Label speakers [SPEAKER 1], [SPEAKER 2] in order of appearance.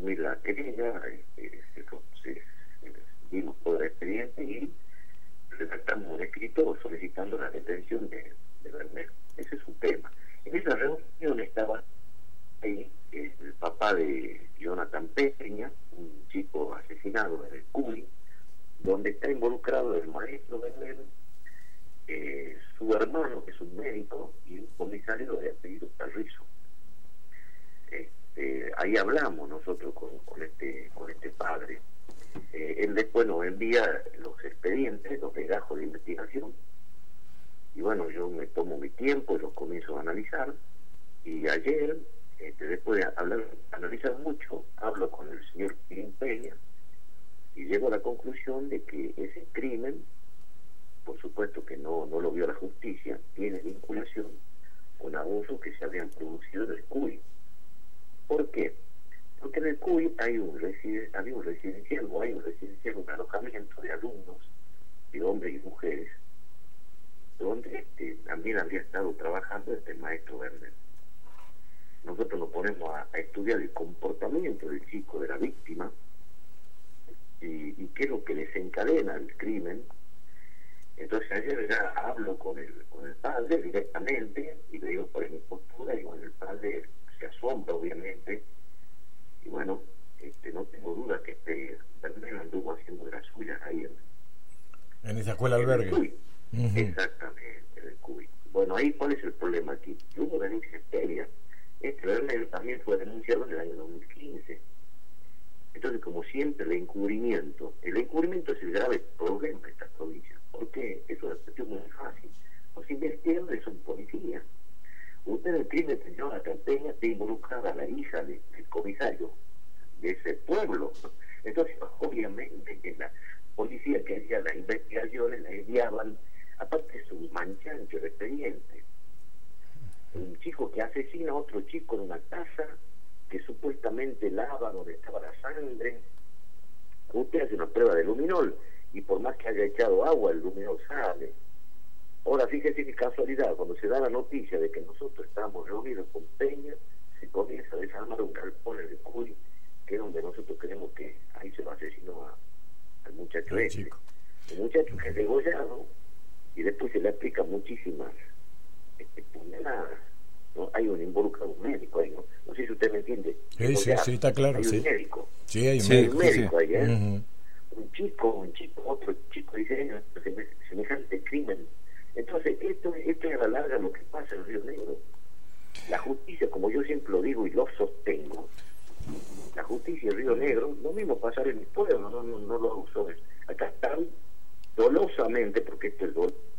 [SPEAKER 1] asumir la querella, este, se, vimos todo el expediente y redactamos un escrito solicitando la detención de, de Ese es un tema. En esa reunión estaba ahí el papá de Jonathan Peña, un chico asesinado en el CUI, donde está involucrado el maestro Berner, eh, su hermano, que es un médico, y un comisario de apellido Carrizo. Este, ahí hablamos nosotros con, con, este, con este padre. Eh, él después nos envía los expedientes, los legajos de investigación, y bueno, yo me tomo mi tiempo y los comienzo a analizar, y ayer, este, después de hablar, analizar mucho, hablo con el señor Pirín Peña, y llego a la conclusión de que ese crimen, por supuesto que no, no lo vio la justicia, tiene vinculación con abusos que se habían producido en el CUI. ¿Por qué? Porque en el CUI hay un había un residencial o hay un residencial, un alojamiento de alumnos, de hombres y mujeres, donde este, también había estado trabajando este maestro Werner. Nosotros nos ponemos a estudiar el comportamiento del chico, de la víctima, y, qué es lo que desencadena el crimen. Entonces ayer ya hablo con el, con el padre directamente y le digo por mi postura y bueno, el padre se asombra obviamente y bueno, este, no tengo duda que este Bermel anduvo haciendo de las suyas ahí
[SPEAKER 2] esa escuela albergue.
[SPEAKER 1] Exactamente, en el CUI. Bueno, ahí cuál es el problema aquí. Hubo denuncias serias. Este Bermel también fue denunciado en el año 2015 entonces, como siempre, el encubrimiento, el encubrimiento es el grave problema de esta provincia. ¿Por qué? Es una cuestión muy fácil. Los investigadores son policías. Usted en el crimen la Campeña te involucrada a la hija del comisario de ese pueblo. Entonces, obviamente que la manchancho de expediente. Un chico que asesina a otro chico en una casa que supuestamente lava donde estaba la sangre. Usted hace una prueba de luminol y por más que haya echado agua, el luminol sale. Ahora, fíjese qué casualidad, cuando se da la noticia de que nosotros estamos reunidos con Peña, se comienza a desarmar un galpón en el Cuy, que es donde nosotros creemos que ahí se lo asesinó al muchacho este. El muchacho que es degollado y después se le aplica muchísimas este, puñaladas ¿no? Hay un involucrado un médico ahí, ¿no? No sé si usted me entiende.
[SPEAKER 2] Sí, sí, sí, está claro.
[SPEAKER 1] Hay
[SPEAKER 2] sí.
[SPEAKER 1] un médico.
[SPEAKER 2] Sí, hay un
[SPEAKER 1] médico. médico ahí, ¿eh? Un chico, un chico, otro chico, dice, semejante crimen. Entonces, esto, esto es a la larga lo que pasa en Río Negro. La justicia, como yo siempre lo digo y lo sostengo, la justicia en Río Negro, lo mismo pasar en mi pueblo, no, no, no lo uso. Acá están dolosamente, porque esto es dolor